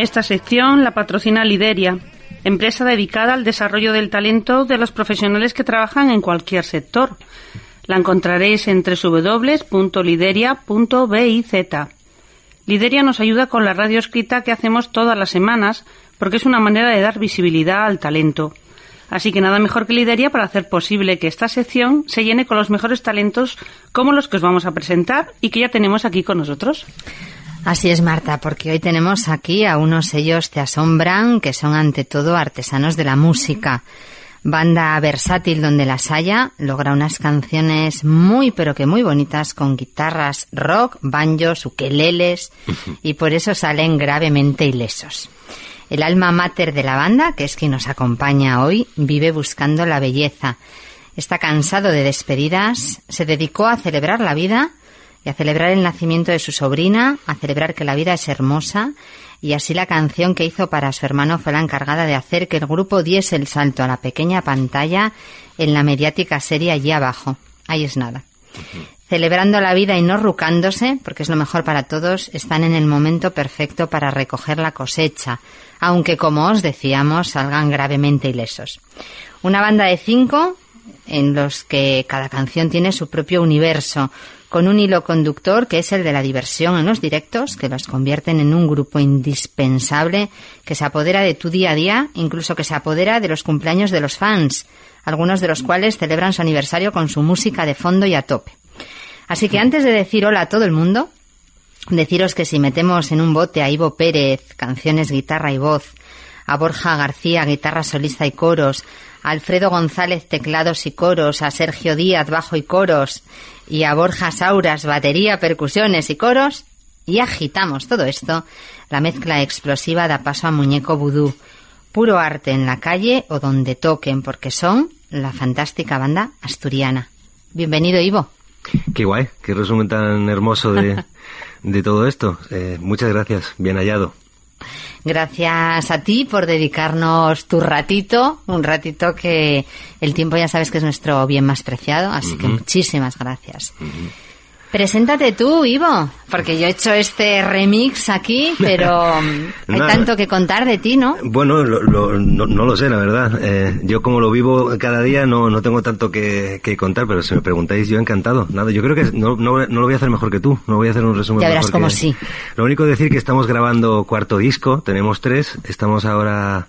Esta sección la patrocina Lideria, empresa dedicada al desarrollo del talento de los profesionales que trabajan en cualquier sector. La encontraréis en www.lideria.biz. Lideria nos ayuda con la radio escrita que hacemos todas las semanas porque es una manera de dar visibilidad al talento. Así que nada mejor que Lideria para hacer posible que esta sección se llene con los mejores talentos como los que os vamos a presentar y que ya tenemos aquí con nosotros. Así es, Marta, porque hoy tenemos aquí a unos sellos Te Asombran, que son ante todo artesanos de la música. Banda versátil donde las haya, logra unas canciones muy pero que muy bonitas con guitarras rock, banjos, ukeleles y por eso salen gravemente ilesos. El alma mater de la banda, que es quien nos acompaña hoy, vive buscando la belleza. Está cansado de despedidas, se dedicó a celebrar la vida y a celebrar el nacimiento de su sobrina, a celebrar que la vida es hermosa y así la canción que hizo para su hermano fue la encargada de hacer que el grupo diese el salto a la pequeña pantalla en la mediática serie allí abajo. Ahí es nada. Celebrando la vida y no rucándose, porque es lo mejor para todos, están en el momento perfecto para recoger la cosecha, aunque como os decíamos, salgan gravemente ilesos. Una banda de cinco en los que cada canción tiene su propio universo, con un hilo conductor que es el de la diversión en los directos, que los convierten en un grupo indispensable que se apodera de tu día a día, incluso que se apodera de los cumpleaños de los fans, algunos de los cuales celebran su aniversario con su música de fondo y a tope. Así que antes de decir hola a todo el mundo, deciros que si metemos en un bote a Ivo Pérez, canciones, guitarra y voz, a Borja García, guitarra solista y coros, a Alfredo González, teclados y coros, a Sergio Díaz, bajo y coros, y a Borja Sauras, batería, percusiones y coros, y agitamos todo esto, la mezcla explosiva da paso a Muñeco Vudú, puro arte en la calle o donde toquen, porque son la fantástica banda asturiana. Bienvenido, Ivo. Qué guay, qué resumen tan hermoso de, de todo esto. Eh, muchas gracias, bien hallado. Gracias a ti por dedicarnos tu ratito, un ratito que el tiempo ya sabes que es nuestro bien más preciado, así que muchísimas gracias. Preséntate tú, Ivo, porque yo he hecho este remix aquí, pero hay tanto que contar de ti, ¿no? Bueno, no, no, lo sé, la verdad. Eh, yo como lo vivo cada día no, no tengo tanto que, contar, pero si me preguntáis, yo encantado. Nada, yo creo que no, no, lo voy a hacer mejor que tú, no voy a hacer un resumen. Ya verás como sí. Lo único decir que estamos grabando cuarto disco, tenemos tres, estamos ahora,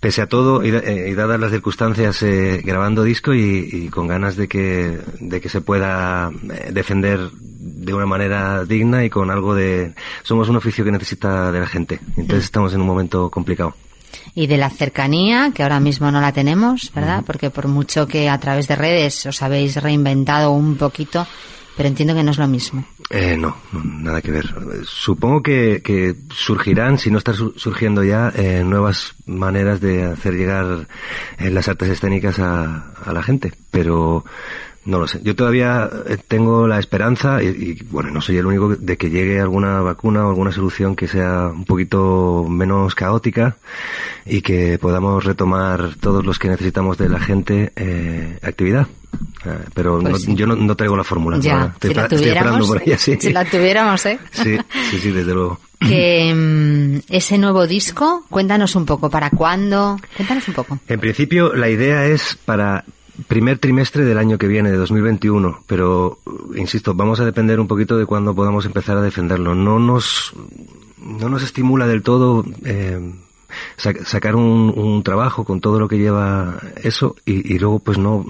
pese a todo y, eh, dadas las circunstancias, eh, grabando disco y, y, con ganas de que, de que se pueda defender de una manera digna y con algo de... Somos un oficio que necesita de la gente, entonces estamos en un momento complicado. Y de la cercanía, que ahora mismo no la tenemos, ¿verdad? Porque por mucho que a través de redes os habéis reinventado un poquito, pero entiendo que no es lo mismo. Eh, no, nada que ver. Supongo que, que surgirán, si no están surgiendo ya, eh, nuevas maneras de hacer llegar eh, las artes escénicas a, a la gente, pero no lo sé. Yo todavía eh, tengo la esperanza, y, bueno, no soy el único, de que llegue alguna vacuna o alguna solución que sea un poquito menos caótica y que podamos retomar todos los que necesitamos de la gente eh, actividad. Eh, pero pues yo no, traigo la fórmula. Ya, si la tuviéramos, Si la tuviéramos, ¿eh? Sí, sí, sí, desde luego. Que mm, ese nuevo disco, cuéntanos un poco, ¿para cuándo? Cuéntanos un poco. En principio, la idea es para primer trimestre del año que viene, de 2021, pero insisto, vamos a depender un poquito de cuándo podamos empezar a defenderlo. No nos, no nos estimula del todo eh, sacar un, trabajo con todo lo que lleva eso y, luego pues no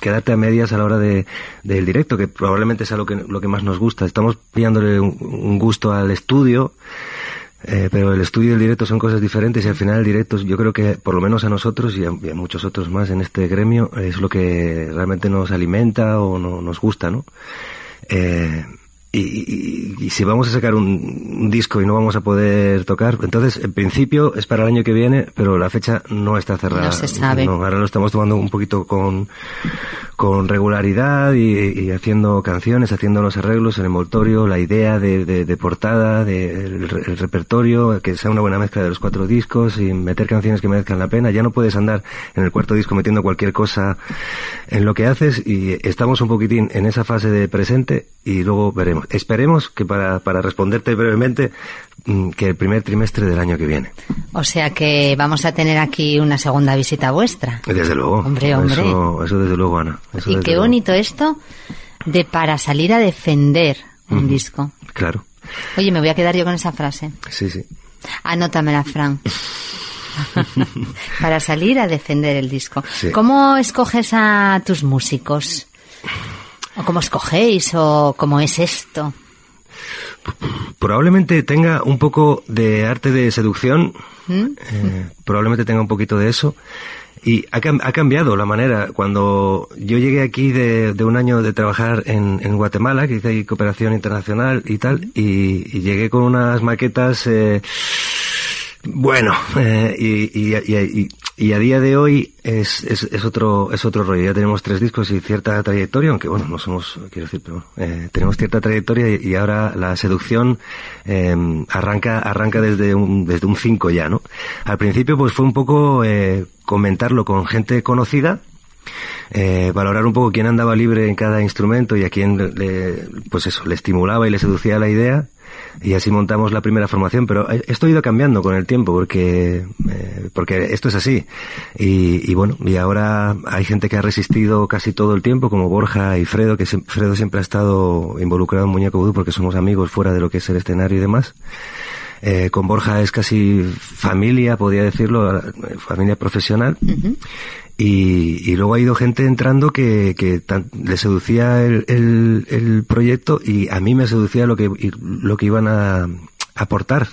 quedarte a medias a la hora de, del directo, que probablemente sea lo que, lo que más nos gusta. Estamos pillándole un gusto al estudio eh, pero el estudio y el directo son cosas diferentes y al final el directo yo creo que por lo menos a nosotros y a, muchos otros más en este gremio es lo que realmente nos alimenta o no, nos gusta, ¿no? Eh, y, si vamos a sacar un, disco y no vamos a poder tocar, entonces en principio es para el año que viene, pero la fecha no está cerrada. No se sabe. ahora lo estamos tomando un poquito con, con regularidad y, haciendo canciones, haciendo los arreglos, el envoltorio, la idea de, de, portada, de, el, repertorio, que sea una buena mezcla de los cuatro discos y meter canciones que merezcan la pena. Ya no puedes andar en el cuarto disco metiendo cualquier cosa en lo que haces y estamos un poquitín en esa fase de presente y luego veremos. Esperemos que para, para responderte brevemente, mm, que el primer trimestre del año que viene. O sea que vamos a tener aquí una segunda visita vuestra. Desde luego. Hombre, hombre. Eso, desde luego, Ana. y qué bonito esto de para salir a defender un disco. Claro. Oye, me voy a quedar yo con esa frase. Sí, sí. Anótamela, Fran. para salir a defender el disco. ¿Cómo escoges a tus músicos? ¿O cómo escogéis? ¿O cómo es esto? Probablemente tenga un poco de arte de seducción, ¿Mm? eh, probablemente tenga un poquito de eso. Y ha, cambiado la manera. Cuando yo llegué aquí de, un año de trabajar en, Guatemala, que hice ahí cooperación internacional y tal, y, llegué con unas maquetas eh, bueno, eh, y, y, y, a día de hoy es, es, es, otro es otro rollo. Ya tenemos tres discos y cierta trayectoria, aunque bueno, no somos, quiero decir, pero eh, tenemos cierta trayectoria y, ahora la seducción eh, arranca arranca desde un desde un 5 ya, ¿no? Al principio pues fue un poco eh, comentarlo con gente conocida eh, valorar un poco quién andaba libre en cada instrumento y a quién le, pues eso, le estimulaba y le seducía la idea y así montamos la primera formación, pero esto ha ido cambiando con el tiempo porque, eh, porque esto es así. Y, y, bueno, y ahora hay gente que ha resistido casi todo el tiempo, como Borja y Fredo, que Fredo siempre ha estado involucrado en Muñeco Vudú porque somos amigos fuera de lo que es el escenario y demás. Eh, con Borja es casi familia, podría decirlo, familia profesional. Y, y, luego ha ido gente entrando que, que le seducía el, el, el, proyecto y a mí me seducía lo que, lo que iban a aportar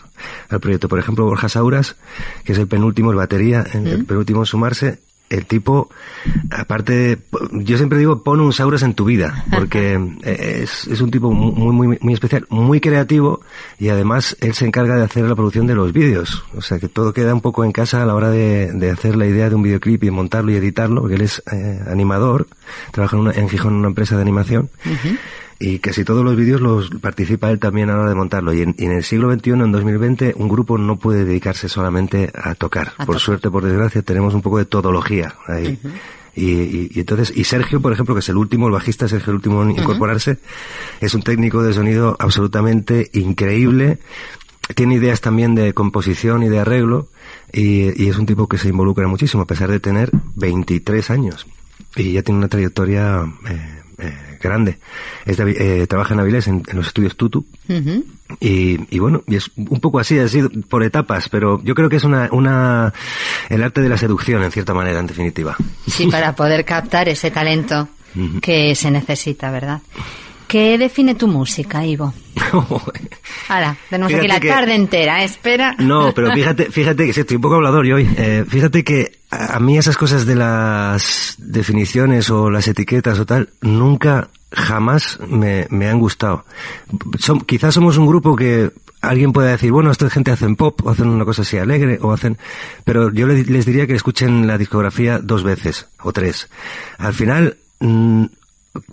al proyecto. Por ejemplo, Borja Sauras, que es el penúltimo, el batería, el penúltimo en sumarse, el tipo, aparte, yo siempre digo, pon un Sauras en tu vida, porque es, es un tipo muy, muy, muy especial, muy creativo, y además él se encarga de hacer la producción de los vídeos. O sea, que todo queda un poco en casa a la hora de, de hacer la idea de un videoclip y montarlo y editarlo, porque él es eh, animador, trabaja en, una, en Gijón en una empresa de animación y casi todos los vídeos los participa él también a la hora de montarlo. Y en, el siglo XXI, en 2020, un grupo no puede dedicarse solamente a tocar. por suerte, por desgracia, tenemos un poco de todología ahí. y, entonces, y Sergio, por ejemplo, que es el último, el bajista Sergio, el último en incorporarse, es un técnico de sonido absolutamente increíble. Tiene ideas también de composición y de arreglo, y, es un tipo que se involucra muchísimo, a pesar de tener 23 años. Y ya tiene una trayectoria eh, eh, grande. Eh, trabaja en Avilés en, los estudios Tutu. y, bueno, y es un poco así, sido por etapas, pero yo creo que es una, una, el arte de la seducción en cierta manera, en definitiva. Sí, para poder captar ese talento que se necesita, ¿verdad? ¿Qué define tu música, Ivo? Ahora, tenemos aquí la tarde entera, ¿eh? espera. No, pero fíjate, fíjate que estoy un poco hablador yo hoy. Eh, fíjate que a mí esas cosas de las definiciones o las etiquetas o tal, nunca, jamás me, me han gustado. quizás somos un grupo que alguien puede decir, bueno, esta gente hacen pop, o hacen una cosa así alegre, o hacen... Pero yo les, diría que escuchen la discografía dos veces, o tres. Al final, mm,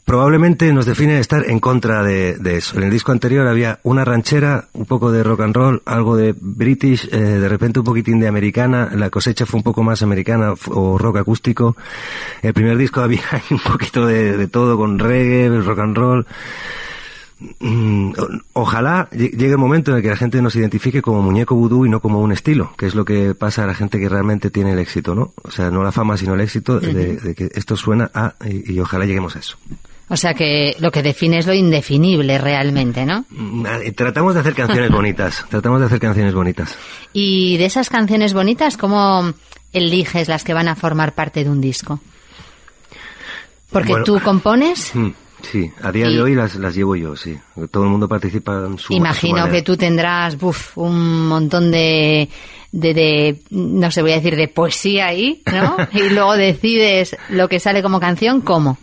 probablemente nos define estar en contra de, eso. En el disco anterior había una ranchera, un poco de rock and roll, algo de british, eh, de repente un poquitín de americana, la cosecha fue un poco más americana o rock acústico. El primer disco había un poquito de, de todo con reggae, rock and roll. Mm, ojalá llegue el momento en el que la gente nos identifique como muñeco vudú y no como un estilo, que es lo que pasa a la gente que realmente tiene el éxito, ¿no? O sea, no la fama, sino el éxito de, que esto suena a, y, ojalá lleguemos a eso. O sea que lo que define es lo indefinible realmente, ¿no? Mm, tratamos de hacer canciones bonitas, tratamos de hacer canciones bonitas. Y de esas canciones bonitas, ¿cómo eliges las que van a formar parte de un disco? Porque tú compones. Sí, a día de hoy las, las llevo yo, sí. Todo el mundo participa en su Imagino que tú tendrás un montón de, de, de, no sé, voy a decir, de poesía ahí, ¿no? y luego decides lo que sale como canción, ¿cómo?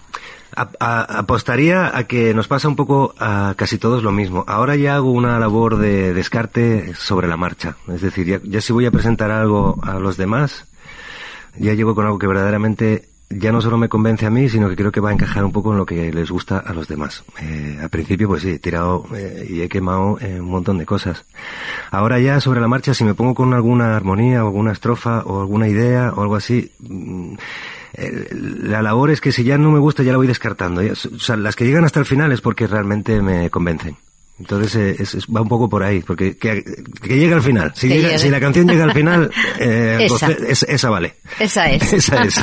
apostaría a que nos pasa un poco a casi todos lo mismo. Ahora ya hago una labor de descarte sobre la marcha. Es decir, ya, si voy a presentar algo a los demás, ya llego con algo que verdaderamente ya no solo me convence a mí, sino que creo que va a encajar un poco en lo que les gusta a los demás. Eh, al principio, pues sí, he tirado eh, y he quemado eh, un montón de cosas. Ahora ya sobre la marcha, si me pongo con alguna armonía o alguna estrofa o alguna idea o algo así, mm, la labor es que si ya no me gusta ya la voy descartando. o sea, las que llegan hasta el final es porque realmente me convencen. Entonces eh, va un poco por ahí, porque que, llegue al final. Si, si, la canción llega al final, eh, esa. esa vale. Esa es. esa es.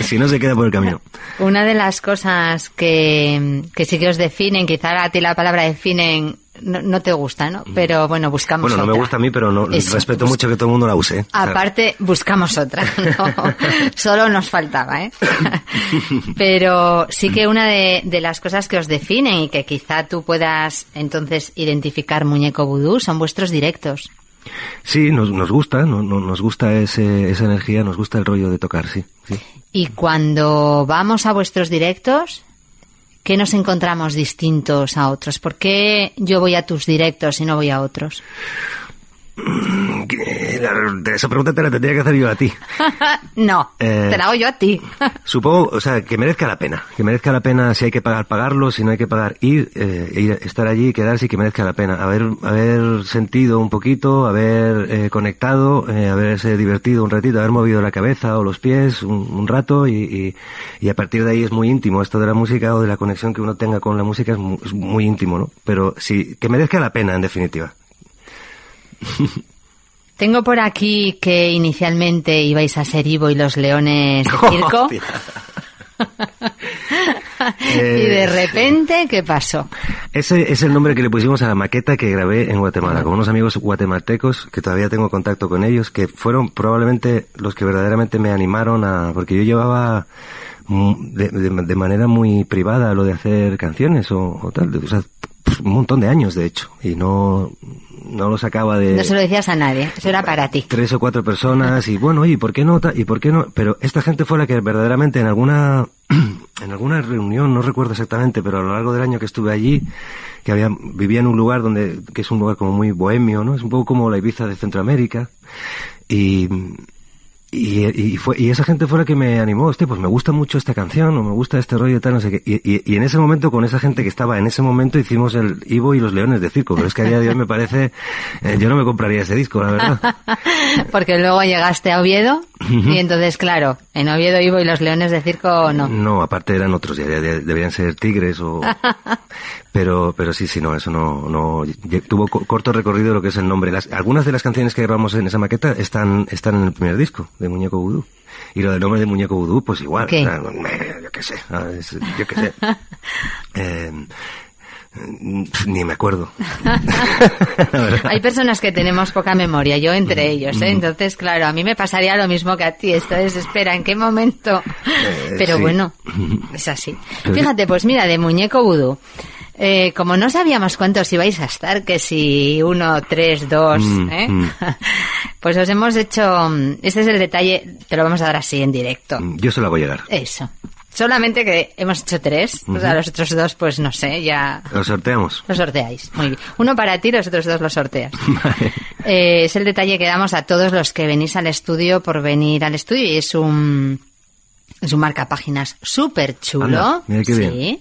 si no se queda por el camino. Una de las cosas que, que sí que os definen, quizá a ti la palabra definen no, te gusta, ¿no? Pero bueno, buscamos Bueno, no me gusta a mí, pero no, respeto mucho que todo el mundo la use. Aparte, buscamos otra. Solo nos faltaba, ¿eh? pero sí que una de, de, las cosas que os definen y que quizá tú puedas entonces identificar muñeco vudú son vuestros directos. Sí, nos, nos gusta, no, nos gusta ese, esa energía, nos gusta el rollo de tocar, sí, sí. Y cuando vamos a vuestros directos, ¿Qué nos encontramos distintos a otros? ¿Por qué yo voy a tus directos y no voy a otros? Esa pregunta te la tendría que hacer yo a ti. no, eh, te la hago yo a ti. supongo, o sea, que merezca la pena. Que merezca la pena si hay que pagar, pagarlo, si no hay que pagar, ir, eh, ir estar allí, quedarse y que merezca la pena. Haber, haber sentido un poquito, haber eh, conectado, eh, haberse divertido un ratito, haber movido la cabeza o los pies un, rato y, y, a partir de ahí es muy íntimo. Esto de la música o de la conexión que uno tenga con la música es muy, es muy íntimo, ¿no? Pero sí, que merezca la pena en definitiva. Tengo por aquí que inicialmente ibais a ser Ivo y los Leones de Circo. y de repente, ¿qué pasó? Ese es el nombre que le pusimos a la maqueta que grabé en Guatemala, con unos amigos guatemaltecos que todavía tengo contacto con ellos, que fueron probablemente los que verdaderamente me animaron a... porque yo llevaba de, manera muy privada lo de hacer canciones o, tal, o sea, un montón de años de hecho, y no, no lo sacaba de... No se lo decías a nadie, eso era para ti. Tres o cuatro personas y bueno, ¿y por qué no? ¿Y por qué no? Pero esta gente fue la que verdaderamente en alguna, en alguna reunión, no recuerdo exactamente, pero a lo largo del año que estuve allí, que había, vivía en un lugar donde, que es un lugar como muy bohemio, ¿no? Es un poco como la Ibiza de Centroamérica. Y, y, fue, y esa gente fue la que me animó, este, pues me gusta mucho esta canción, o me gusta este rollo tal, no sé qué. Y, y, en ese momento, con esa gente que estaba en ese momento, hicimos el Ivo y los Leones de Circo. Pero es que a día de hoy me parece, eh, yo no me compraría ese disco, la verdad. Porque luego llegaste a Oviedo, y entonces, claro, en Oviedo Ivo y los Leones de Circo no. No, aparte eran otros, ya, debían ser tigres o... pero, pero sí, sí, no, eso no, no, tuvo corto recorrido lo que es el nombre. Las, algunas de las canciones que grabamos en esa maqueta están, están en el primer disco de Muñeco Vudú. Y lo del nombre de Muñeco Vudú, pues igual. yo qué sé, yo qué sé. eh, ni me acuerdo. Hay personas que tenemos poca memoria, yo entre ellos, ¿eh? entonces claro, a mí me pasaría lo mismo que a ti, esto es, espera, ¿en qué momento? Eh, Pero bueno, es así. Fíjate, pues mira, de muñeco vudú. Eh, como no sabíamos cuántos ibais a estar, que si uno, tres, dos, mm, ¿eh? mm. pues os hemos hecho, este es el detalle, te lo vamos a dar así en directo. Yo se lo hago llegar. Eso. Solamente que hemos hecho tres, o sea, los otros dos, pues no sé, ya... Los sorteamos. Los sorteáis, muy bien. Uno para ti, los otros dos los sorteas. Eh, es el detalle que damos a todos los que venís al estudio por venir al estudio y es un... Es un marca páginas súper chulo. mira qué bien. Sí.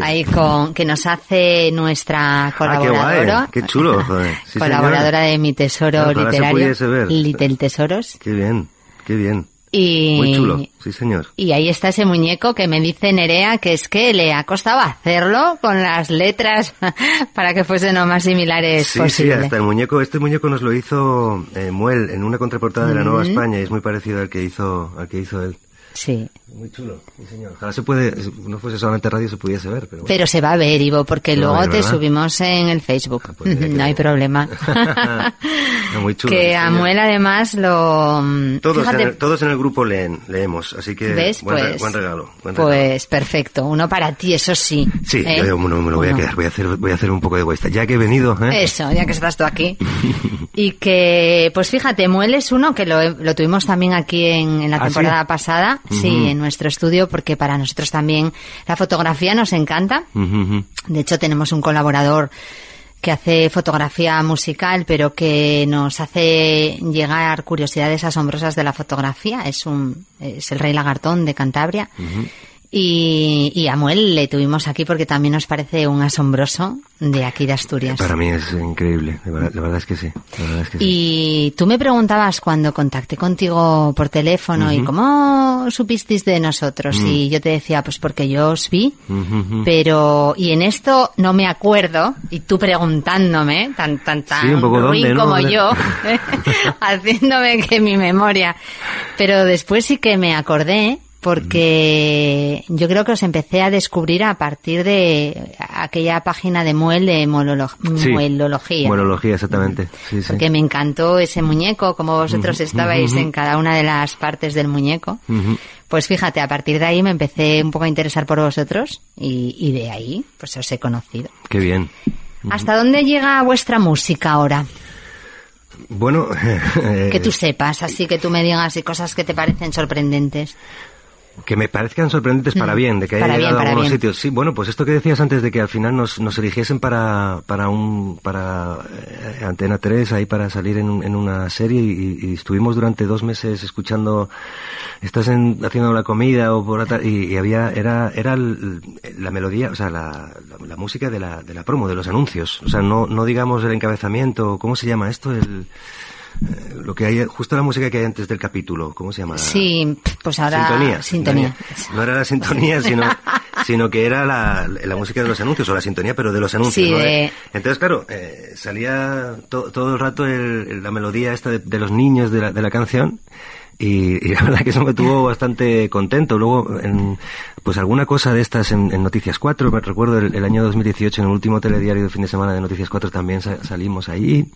Ahí con que nos hace nuestra colaboradora. Ah, qué, chulo, joder. colaboradora de mi tesoro literario. Little Tesoros. Qué bien, qué bien. Y, Muy chulo, sí señor. Y ahí está ese muñeco que me dice Nerea que es que le ha costado hacerlo con las letras para que fuesen lo más similares sí, Sí, hasta el muñeco, este muñeco nos lo hizo eh, Muel en una contraportada de la Nueva España y es muy parecido al que hizo, al que hizo él. Sí. Muy chulo, sí señor. Ojalá se puede, no fuese solamente radio, se pudiese ver. Pero, pero se va a ver, Ivo, porque luego te subimos en el Facebook. Ah, pues no hay problema. muy chulo. Que Amuel además lo... Mm, todos, en el, todos en el grupo leen, leemos, así que ¿Ves? Buen, pues, buen, regalo, pues perfecto, uno para ti, eso sí. Sí, ¿eh? yo me lo voy a quedar, voy a hacer, voy a hacer un poco de vuestra. Ya que he venido, ¿eh? Eso, ya que estás tú aquí. y que, pues fíjate, Muel es uno que lo, lo tuvimos también aquí en, en la ¿Ah, temporada sí? pasada, sí, en nuestro estudio, porque para nosotros también la fotografía nos encanta. De hecho, tenemos un colaborador que hace fotografía musical, pero que nos hace llegar curiosidades asombrosas de la fotografía. Es un, es el Rey Lagartón de Cantabria. Y, y a Muel le tuvimos aquí porque también nos parece un asombroso de aquí de Asturias. Para mí es increíble, verdad, la verdad es que sí. la verdad es que sí. Y tú me preguntabas cuando contacté contigo por teléfono y cómo supisteis de nosotros. Mm. Y yo te decía, pues porque yo os vi. Pero, y en esto no me acuerdo, y tú preguntándome, tan, tan, tan Sí, un poco ruin dónde, ¿no? como yo, haciéndome que mi memoria. Pero después sí que me acordé, porque yo creo que os empecé a descubrir a partir de aquella página de Muel de mololo- Sí. muelología. Muelología, exactamente. Sí, sí. Porque me encantó ese muñeco, como vosotros estabais en cada una de las partes del muñeco. Pues fíjate, a partir de ahí me empecé un poco a interesar por vosotros y, y de ahí pues os he conocido. Qué bien. ¿Hasta dónde llega vuestra música ahora? Bueno, eh, Que tú sepas, así que tú me digas y cosas que te parecen sorprendentes. Que me parezcan sorprendentes para Mm, bien, de que haya para llegado a algunos bien. sitios. Sí, bueno, pues esto que decías antes de que al final nos, nos eligiesen para, para un, para eh, Antena 3, ahí para salir en, en una serie y, y estuvimos durante dos meses escuchando, estás en- haciendo la comida o por tar- y, y había, era, era la melodía, o sea, la, la, la música de la, de la promo, de los anuncios. O sea, no, no digamos el encabezamiento, ¿cómo se llama esto? El, lo que hay, justo la música que hay antes del capítulo, ¿cómo se llama? Sí, pues ahora... Sintonía. Sintonía. No era la sintonía, sino, sino que era la, la música de los anuncios, o la sintonía, pero de los anuncios. Sí, ¿no? de- Entonces, claro, eh, salía to- todo el rato el- la melodía esta de, de los niños de la, de la canción. Y, y la verdad que eso me tuvo bastante contento. Luego, en, pues alguna cosa de estas en, en Noticias 4, me recuerdo el, el año 2018, en el último telediario de fin de semana de Noticias 4 también sa- salimos ahí.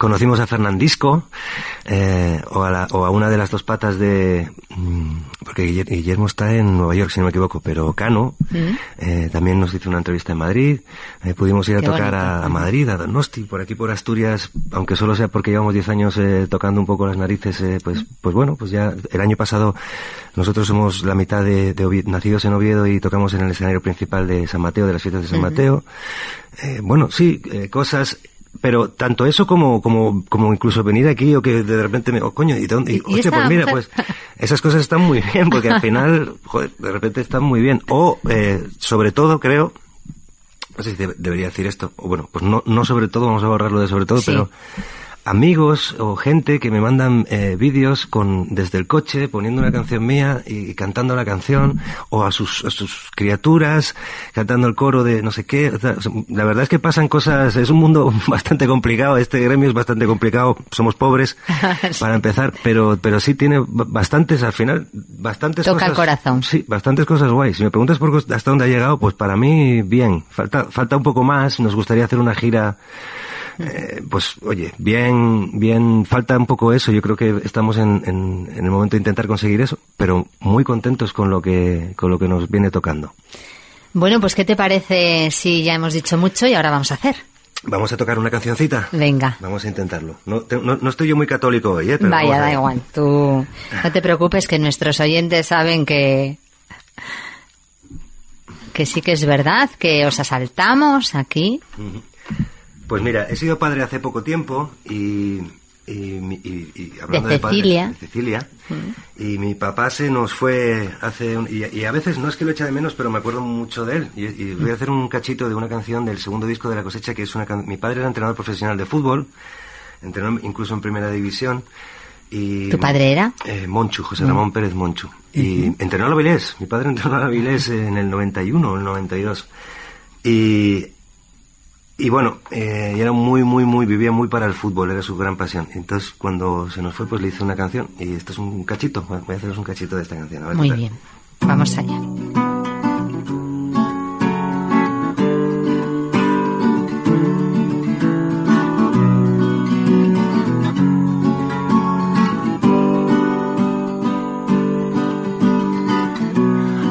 Conocimos a Fernandisco, eh, o, a la- o a una de las dos patas de... mm, Porque Guiller- Guillermo está en Nueva York, si no me equivoco, pero Cano eh, también nos hizo una entrevista en Madrid. Eh, pudimos ir a Qué tocar a, a Madrid, a Donosti, por aquí por Asturias, aunque solo sea porque llevamos 10 años eh, tocando un poco las narices, pues, pues bueno, pues ya el año pasado nosotros somos la mitad de, de nacidos en Oviedo y tocamos en el escenario principal de San Mateo, de las fiestas de San Mateo. Bueno, sí, cosas pero tanto eso como, como, como incluso venir aquí o que de repente me, oh coño, ¿y dónde? Y, esta pues mira, pues esas cosas están muy bien porque al final, joder, de repente están muy bien. O, eh, sobre todo, creo, no sé si de- debería decir esto, o bueno, pues no, no sobre todo, vamos a borrarlo de sobre todo, Sí. pero amigos o gente que me mandan eh, vídeos con desde el coche poniendo una canción mía y, cantando la canción o a sus, a sus criaturas cantando el coro de no sé qué. O sea, la verdad es que pasan cosas es un mundo bastante complicado este gremio es bastante complicado somos pobres para empezar pero pero sí tiene ba- bastantes al final bastantes Toca el cosas corazón. sí bastantes cosas guays. Si me preguntas por hasta dónde ha llegado pues para mí bien. Falta falta un poco más nos gustaría hacer una gira eh, pues oye, bien, bien, falta un poco eso. Yo creo que estamos en, en, en el momento de intentar conseguir eso, pero muy contentos con lo que, con lo que nos viene tocando. Bueno, pues ¿qué te parece si ya hemos dicho mucho y ahora vamos a hacer? Vamos a tocar una cancioncita. Venga. Vamos a intentarlo. No, te- no, no estoy yo muy católico hoy, ¿eh? Pero Vaya, da igual. Tú no te preocupes que nuestros oyentes saben que que sí que es verdad que os asaltamos aquí. Pues mira, he sido padre hace poco tiempo y, y, y- y hablando De Cecilia. de Cecilia, y mi papá se nos fue hace un- y, y a veces no es que lo eche de menos, pero me acuerdo mucho de él. Y, y voy a hacer un cachito de una canción del segundo disco de la cosecha que es una mi padre era entrenador profesional de fútbol, entrenó incluso en primera división. Y, ¿Tu padre era? Eh, Monchu, José Ramón Pérez Monchu. Y entrenó al Avilés. Mi padre entrenó al Avilés en el 91 o el 92. Y, y bueno, eh, y era muy, muy, muy, vivía muy para el fútbol, era su gran pasión. Entonces, cuando se nos fue, pues le hice una canción. Y esto es un cachito. Voy a haceros un cachito de esta canción. A ver Muy bien. Vamos allá.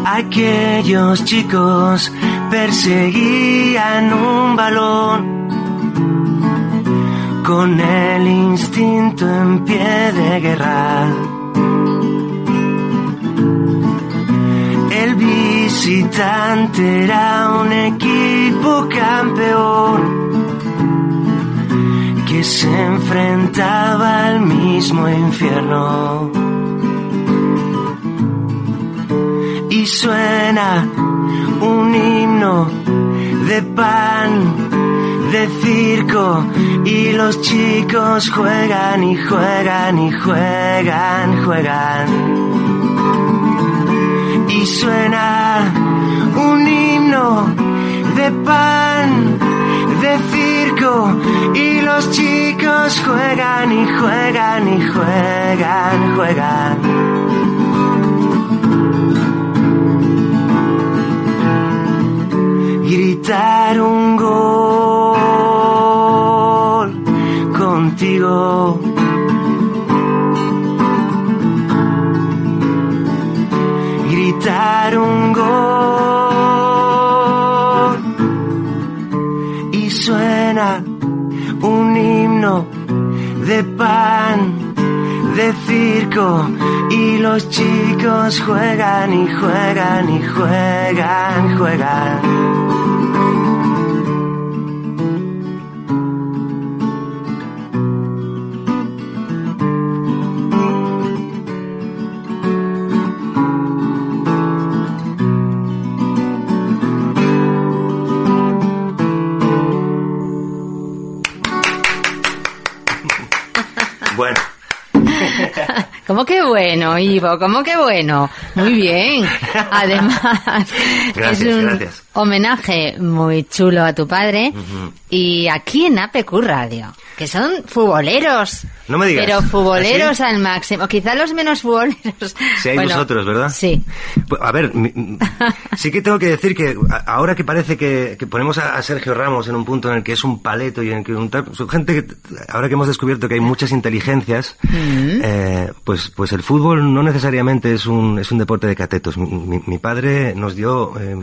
Aquellos chicos perseguían un balón con el instinto en pie de guerra. El visitante era un equipo campeón que se enfrentaba al mismo infierno. Y suena un himno de pan, de circo, y los chicos juegan y juegan y juegan, juegan. Y suena un himno de pan, de circo y los chicos juegan y juegan y juegan, juegan. Gritar un gol contigo. Gritar un gol y suena un himno de pan, de circo y los chicos juegan y juegan y juegan, juegan. ¿Cómo que bueno, Ivo? ¿Cómo que bueno? Muy bien. Además, Gracias, es un gracias. Homenaje muy chulo a tu padre. Y aquí en APQ Radio, que son futboleros. No me digas. Pero futboleros ¿Ah, al máximo. Quizá los menos futboleros. Si hay Bueno, vosotros, ¿verdad? Sí. Pues, A ver, sí que tengo que decir que ahora que parece que, que ponemos a, a Sergio Ramos en un punto en el que es un paleto y en que un tal, gente que, ahora que hemos descubierto que hay muchas inteligencias, eh, pues, pues el fútbol no necesariamente es un, es un deporte de catetos. Mi, mi- mi padre nos dio, eh,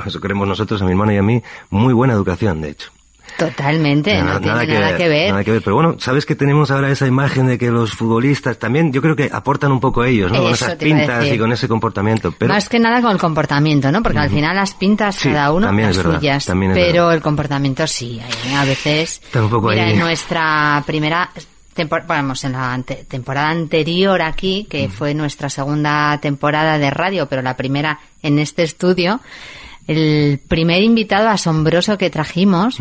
eso queremos nosotros, a mi hermano y a mí, muy buena educación, de hecho. Totalmente, no, tiene nada, que, ver. Nada que ver. Pero bueno, sabes que tenemos ahora esa imagen de que los futbolistas también, yo creo que aportan un poco ellos, ¿no? con Eso esas iba a pintas y con ese comportamiento. Pero Más que nada con el comportamiento, ¿no? Porque al final las pintas Sí, cada uno las verdad, suyas, también es pero verdad. el comportamiento sí, hay- a veces. Está un poco mira, ahí. en nuestra primera tempor- vamos, en la ante- temporada anterior aquí, que fue nuestra segunda temporada de radio, pero la primera en este estudio, el primer invitado asombroso que trajimos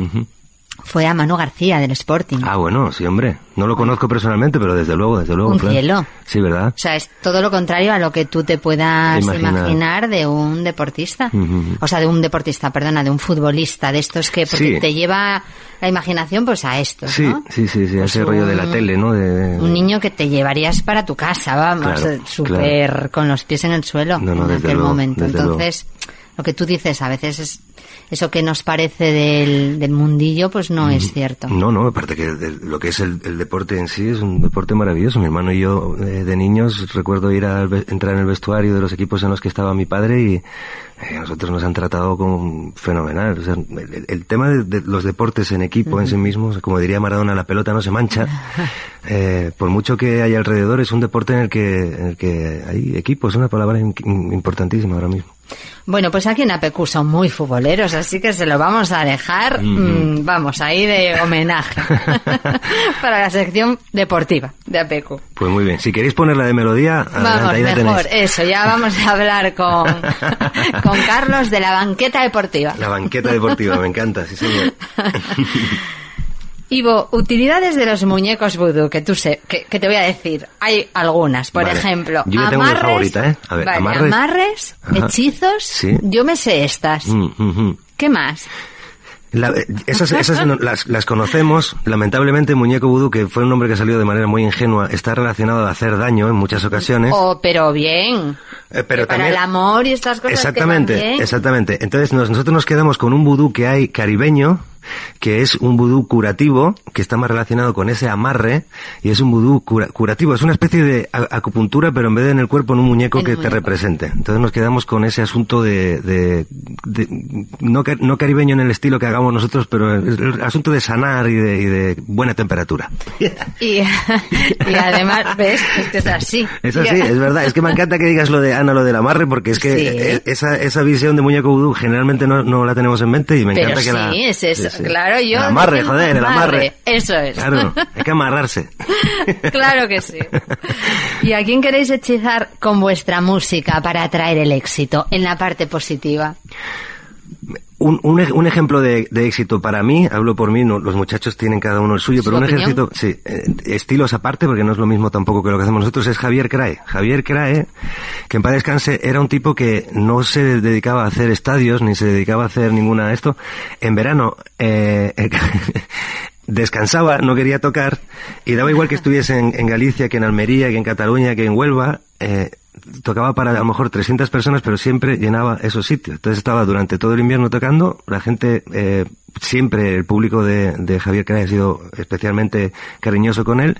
fue a Manu García del Sporting. Ah, bueno, sí, hombre. No lo conozco personalmente, pero desde luego, desde luego. Un claro. cielo. Sí, ¿verdad? O sea, es todo lo contrario a lo que tú te puedas Imaginar. imaginar, de un deportista. O sea, de un deportista, perdona, de un futbolista, de estos que porque Sí. te lleva la imaginación pues a estos, Sí, ¿no? sí, sí, sí, Pues ese rollo de la tele, ¿no? De, Un niño que te llevarías para tu casa, vamos, Claro, eh, súper claro. con los pies en el suelo No, no, en desde aquel luego, momento. Entonces, lo que tú dices a veces es eso que nos parece del, del mundillo, pues no es cierto. No, no, aparte que de- lo que es el, el deporte en sí es un deporte maravilloso. Mi hermano y yo eh, de niños recuerdo ir a entrar en el vestuario de los equipos en los que estaba mi padre y eh, a nosotros nos han tratado como fenomenal. O sea, el, el tema de, de los deportes en equipo en sí mismos, como diría Maradona, la pelota no se mancha. Eh, por mucho que haya alrededor, es un deporte en el que, en el que hay equipo, es una palabra in- importantísima ahora mismo. Bueno, pues aquí en APQ son muy futboleros, así que se lo vamos a dejar, mm, vamos, ahí de homenaje para la sección deportiva de APQ. Pues muy bien, si queréis ponerla de melodía, Vamos, ahí la mejor, tenéis. eso, ya vamos a hablar con, con Carlos de la banqueta deportiva. La banqueta deportiva, me encanta, sí señor. Ivo, utilidades de los muñecos vudú, que tú sé, que, que te voy a decir. Hay algunas, por Vale. ejemplo, Yo ya tengo amarres, favorita, ¿eh? A ver, vale, amarres. hechizos, Sí. yo me sé estas. Mm. ¿Qué más? La- eh, esas las, las conocemos. Lamentablemente, Muñeco Vudú, que fue un nombre que salió de manera muy ingenua, está relacionado a hacer daño en muchas ocasiones. Oh, pero bien. Eh, pero Que para también- el amor y estas cosas que Exactamente, van bien. exactamente. Entonces nos- nosotros nos quedamos con un vudú que hay caribeño, que es un vudú curativo, que está más relacionado con ese amarre, y es un vudú cura- curativo. Es una especie de acupuntura, pero en vez de en el cuerpo, en un muñeco En que te represente. Entonces nos quedamos con ese asunto de, de- de- no, no caribeño en el estilo que hagamos nosotros, pero el, el asunto de sanar y de, y de buena temperatura. Y, y además, ¿ves? Es que es así. Es así, es verdad. Es que me encanta que digas lo de Ana, lo del amarre, porque es que Sí. eh, esa, esa visión de muñeco vudú generalmente no, no la tenemos en mente y me Pero encanta que sí, la... es eso. Claro, yo. El amarre, joder, el amarre. Eso es. Claro, hay que amarrarse. claro que sí. ¿Y a quién queréis hechizar con vuestra música para atraer el éxito en la parte positiva? Un, un, ej- un ejemplo de, de éxito para mí, hablo por mí, no, los muchachos tienen cada uno el suyo, ¿Su pero un ejército, sí, eh, estilos aparte, porque no es lo mismo tampoco que lo que hacemos nosotros, es Javier Crae. Javier Crae, que en paz descanse, era un tipo que no se dedicaba a hacer estadios, ni se dedicaba a hacer ninguna de esto. En verano, eh, descansaba, no quería tocar, y daba igual que estuviese en, en Galicia, que en Almería, que en Cataluña, que en Huelva, eh, tocaba para a lo mejor 300 personas, pero siempre llenaba esos sitios. Entonces estaba durante todo el invierno tocando, la gente, eh, siempre el público de, de Javier Cray ha sido especialmente cariñoso con él,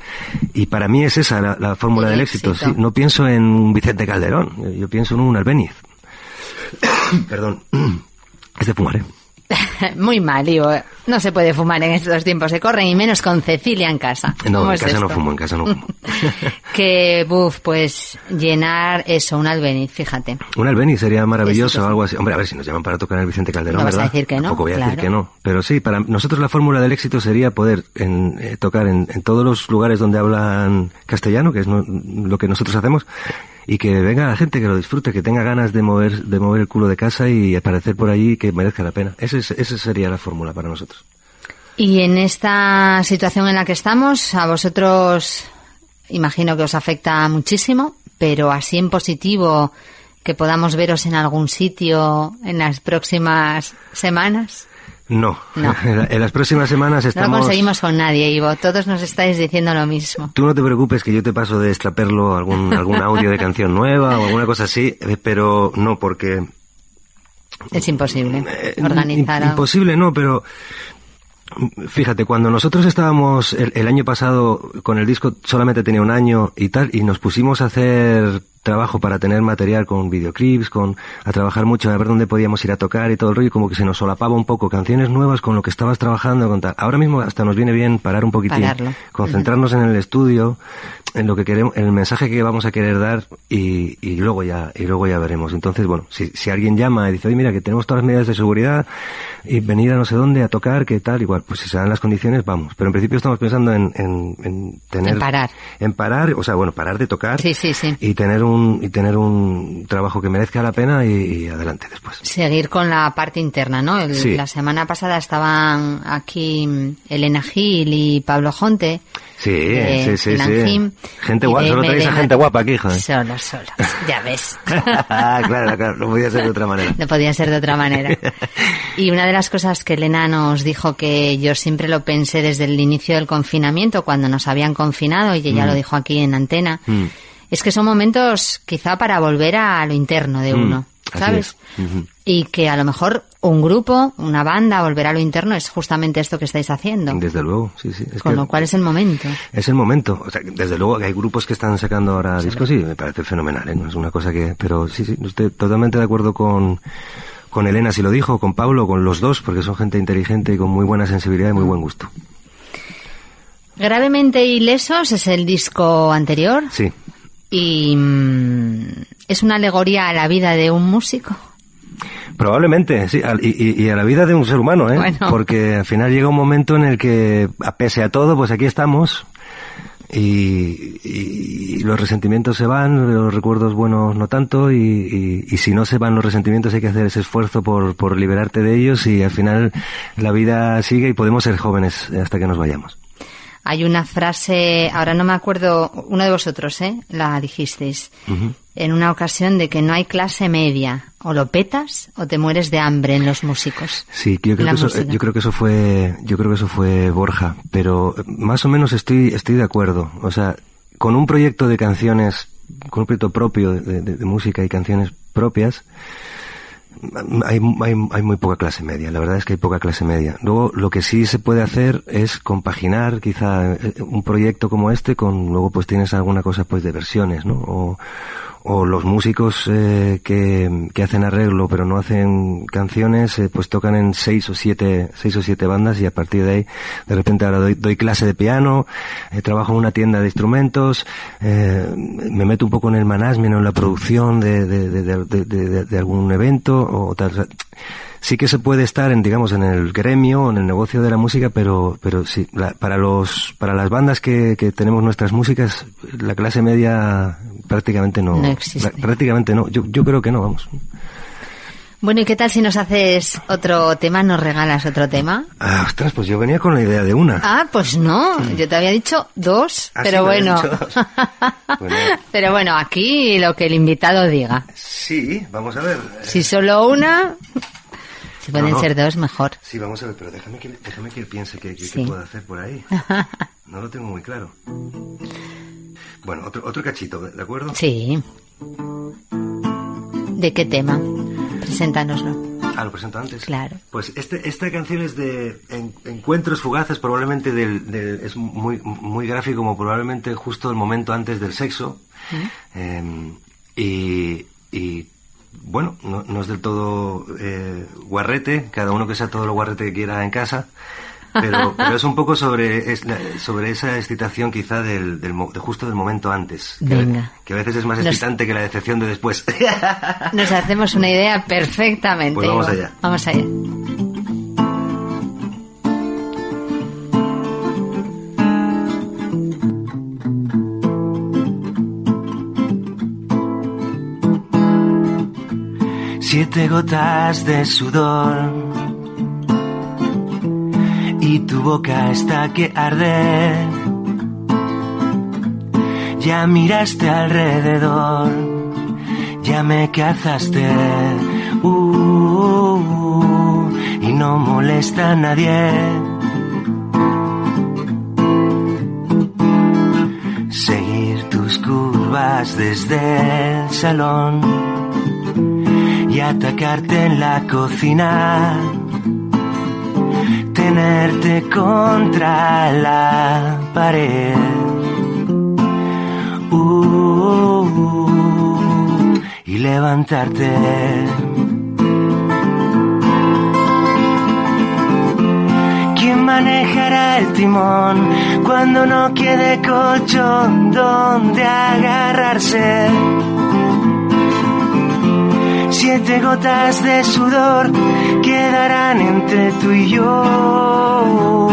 y para mí es esa la, la fórmula El del éxito. éxito. Sí, no pienso en un Vicente Calderón, yo, yo pienso en un Albéniz. Perdón. Es de fumar, ¿eh? Muy mal, digo. No se puede fumar en estos tiempos se corren y menos con Cecilia en casa. No, ¿Cómo en es casa no fumo, en casa no fumo. que, buf, pues llenar eso, un albeniz, fíjate. Un Albeni sería maravilloso Sí, algo así. Hombre, a ver si nos llaman para tocar el Vicente Calderón, No vas a decir que no, Tampoco voy a decir que no. Pero sí, para nosotros la fórmula del éxito sería poder en- eh, tocar en, en todos los lugares donde hablan castellano, que es no- lo que nosotros hacemos, y que venga la gente que lo disfrute, que tenga ganas de mover, de mover el culo de casa y aparecer por allí que merezca la pena. Ese es- esa sería la fórmula para nosotros. Y en esta situación en la que estamos, a vosotros imagino que os afecta muchísimo, pero así en positivo, que podamos veros en algún sitio en las próximas semanas. No. No. en las próximas semanas No estamos... lo conseguimos con nadie, Ivo. Todos nos estáis diciendo lo mismo. Tú no te preocupes que yo te paso de extraperlo algún, algún audio de canción nueva o alguna cosa así, eh, pero no porque Es imposible Eh, organizar. Imposible, no, pero fíjate, cuando nosotros estábamos el, el año pasado con el disco solamente tenía un año y tal, y nos pusimos a hacer trabajo para tener material con videoclips, con a trabajar mucho, a ver dónde podíamos ir a tocar y todo el rollo, como que se nos solapaba un poco canciones nuevas con lo que estabas trabajando, con tal. Ahora mismo hasta nos viene bien parar un poquitín, Pararlo. concentrarnos en el estudio, en lo que queremos, en el mensaje que vamos a querer dar y, y luego ya y luego ya veremos. Entonces, bueno, si, si alguien llama y dice, oye, mira, que tenemos todas las medidas de seguridad y venir a no sé dónde a tocar, que tal, igual, pues si se dan las condiciones, vamos. Pero en principio estamos pensando en, en, en tener... En parar. En parar, o sea, bueno, parar de tocar. Sí, sí, sí. Y tener un, y tener un trabajo que merezca la pena y, y adelante después. Seguir con la parte interna, ¿no? El- Sí. La semana pasada estaban aquí mm, Elena Gil y Pablo Jonte. Sí, de sí, sí, sí. Gente guapa, solo traéis a gente guapa aquí, joder. Solo, solo. Ya ves. claro, claro, no podía ser de otra manera. No podía ser de otra manera. Y una de las cosas que Elena nos dijo que yo siempre lo pensé desde el inicio del confinamiento, cuando nos habían confinado, y ella lo dijo aquí en antena, Mm. es que son momentos quizá para volver a lo interno de Mm, uno, ¿sabes? Y que a lo mejor un grupo, una banda, volver a lo interno es justamente esto que estáis haciendo. Desde luego, sí, sí. Es Con que lo cual es el momento. es el momento. O sea, desde luego que hay grupos que están sacando ahora discos y me parece fenomenal, ¿eh? No es una cosa que... Pero sí, sí, estoy totalmente de acuerdo con, con Elena, si lo dijo, con Pablo, con los dos, porque son gente inteligente y con muy buena sensibilidad y muy buen gusto. Gravemente Ilesos es el disco anterior Sí. y mm, es una alegoría a la vida de un músico. Probablemente, sí, y, y- a la vida de un ser humano, ¿eh? Bueno. Porque al final llega un momento en el que, a pese a todo, pues aquí estamos y, y- y los resentimientos se van, los recuerdos buenos no tanto, y, y- y si no se van los resentimientos hay que hacer ese esfuerzo por, por liberarte de ellos y al final la vida sigue y podemos ser jóvenes hasta que nos vayamos. Hay una frase, ahora no me acuerdo, uno de vosotros, ¿eh? La dijisteis en una ocasión de que no hay clase media. O lo petas o te mueres de hambre en los músicos. Sí, yo creo, que eso, música. yo creo que eso fue, yo creo que eso fue Borja, pero más o menos estoy, estoy de acuerdo. O sea, con un proyecto de canciones, con un proyecto propio de, de- de música y canciones propias, hay, hay, hay, muy poca clase media, la verdad es que hay poca clase media. Luego, lo que sí se puede hacer es compaginar quizá eh, un proyecto como este con, luego pues tienes alguna cosa pues de versiones, ¿no? O, o los músicos eh, que, que, hacen arreglo pero no hacen canciones eh, pues tocan en seis o siete seis o siete bandas y a partir de ahí de repente ahora doy, doy clase de piano eh, trabajo en una tienda de instrumentos eh, me meto un poco en el management en la producción de, de, de, de algún evento o tal sí que se puede estar en, digamos, en el gremio, en el negocio de la música, pero, pero sí, la, para los, para las bandas que, que tenemos nuestras músicas, la clase media prácticamente no, no existe. prácticamente no. Yo, yo creo que no, vamos. Bueno, ¿y qué tal si nos haces otro tema, nos regalas otro tema? Ah, ostras, pues yo venía con la idea de una. Ah, pues no, yo te había dicho dos, Ah, pero sí, bueno. dos. Bueno. pero bueno, aquí lo que el invitado diga. Sí, vamos a ver. Si solo una, si pueden no. ser dos, mejor. Sí, vamos a ver, pero déjame que, déjame que piense que, Sí. puedo hacer por ahí. No lo tengo muy claro. Bueno, otro, otro cachito, ¿de acuerdo? Sí. ¿De qué tema? Preséntanoslo. Ah, lo presento antes. Claro. Pues este, esta canción es de en- encuentros fugaces, probablemente del, del- es muy, muy gráfico, como probablemente justo el momento antes del sexo. Eh, y, y, bueno, no, no es del todo eh, guarrete, cada uno que sea todo lo guarrete que quiera en casa. Pero, pero es un poco sobre, es sobre esa excitación quizá del, del de justo del momento antes. Que, Venga. que a veces es más Nos- excitante que la decepción de después. Nos hacemos una idea perfectamente. Pues vamos allá. Vamos allá. Siete gotas de sudor y tu boca está que arde. Ya miraste alrededor, ya me cazaste, uh, y no molesta a nadie. Seguir tus curvas desde el salón atacarte en la cocina. Tenerte contra la pared. Uh, y levantarte. ¿Quién manejará el timón cuando no quede colchón donde agarrarse? Siete gotas de sudor quedarán entre tú y yo.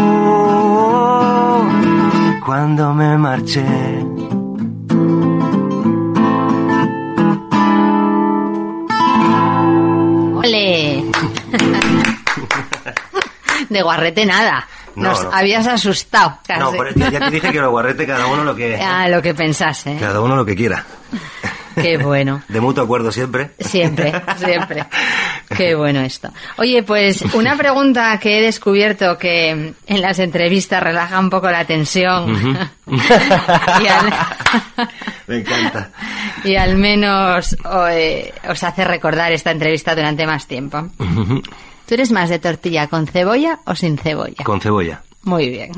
Cuando me marché. ¡Ole! De guarrete nada. No, Nos no. habías asustado. Casi. no, pero ya, te dije que lo guarrete cada uno lo que, Ah, lo que pensase. ¿eh? cada uno lo que quiera. Qué bueno. De mutuo acuerdo siempre. Siempre, siempre. Qué bueno esto. Oye, pues una pregunta que he descubierto que en las entrevistas relaja un poco la tensión. y, al, Me encanta. y al menos o, eh, os hace recordar esta entrevista durante más tiempo. ¿Tú eres más de tortilla con cebolla o sin cebolla? Con cebolla. Muy bien.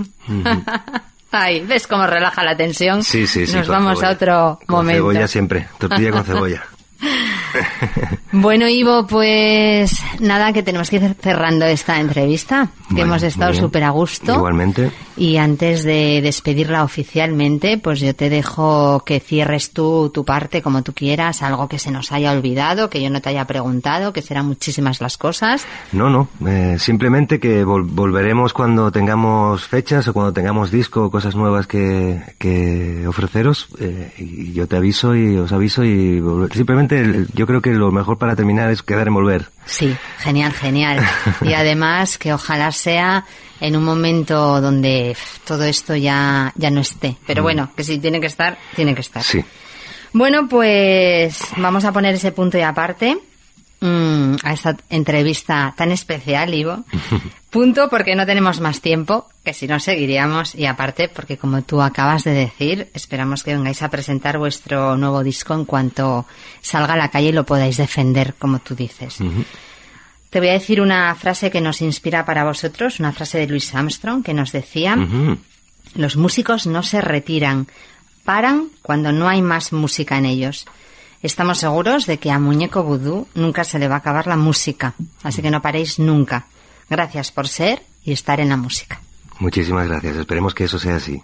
Ay, ¿ves cómo relaja la tensión? Sí, sí, sí. Nos vamos cebolla. a otro Con momento. cebolla siempre. Tortilla con cebolla. Bueno, Ivo, pues nada, que tenemos que ir cerrando esta entrevista, que Bueno, hemos estado súper a gusto. Igualmente. Y antes de despedirla oficialmente, pues yo te dejo que cierres tú tu parte como tú quieras, algo que se nos haya olvidado, que yo no te haya preguntado, que serán muchísimas las cosas. No, no. eh, simplemente que vol- volveremos cuando tengamos fechas o cuando tengamos disco o cosas nuevas que, que ofreceros. eh, y yo te aviso y os aviso y simplemente el- yo creo que lo mejor para terminar es quedar en volver. Sí, genial, genial. Y además que ojalá sea en un momento donde todo esto ya, ya no esté. Pero bueno, que si tiene que estar, tiene que estar. Sí. Bueno, pues vamos a poner ese punto y aparte. Mm, a esta entrevista tan especial, Ivo. Punto porque no tenemos más tiempo, que si no seguiríamos. Y aparte porque, como tú acabas de decir, esperamos que vengáis a presentar vuestro nuevo disco en cuanto salga a la calle y lo podáis defender, como tú dices. Te voy a decir una frase que nos inspira para vosotros, una frase de Louis Armstrong que nos decía, los músicos no se retiran, paran cuando no hay más música en ellos. Estamos seguros de que a Muñeco Vudú nunca se le va a acabar la música, así que no paréis nunca. Gracias por ser y estar en la música. Muchísimas gracias. Esperemos que eso sea así.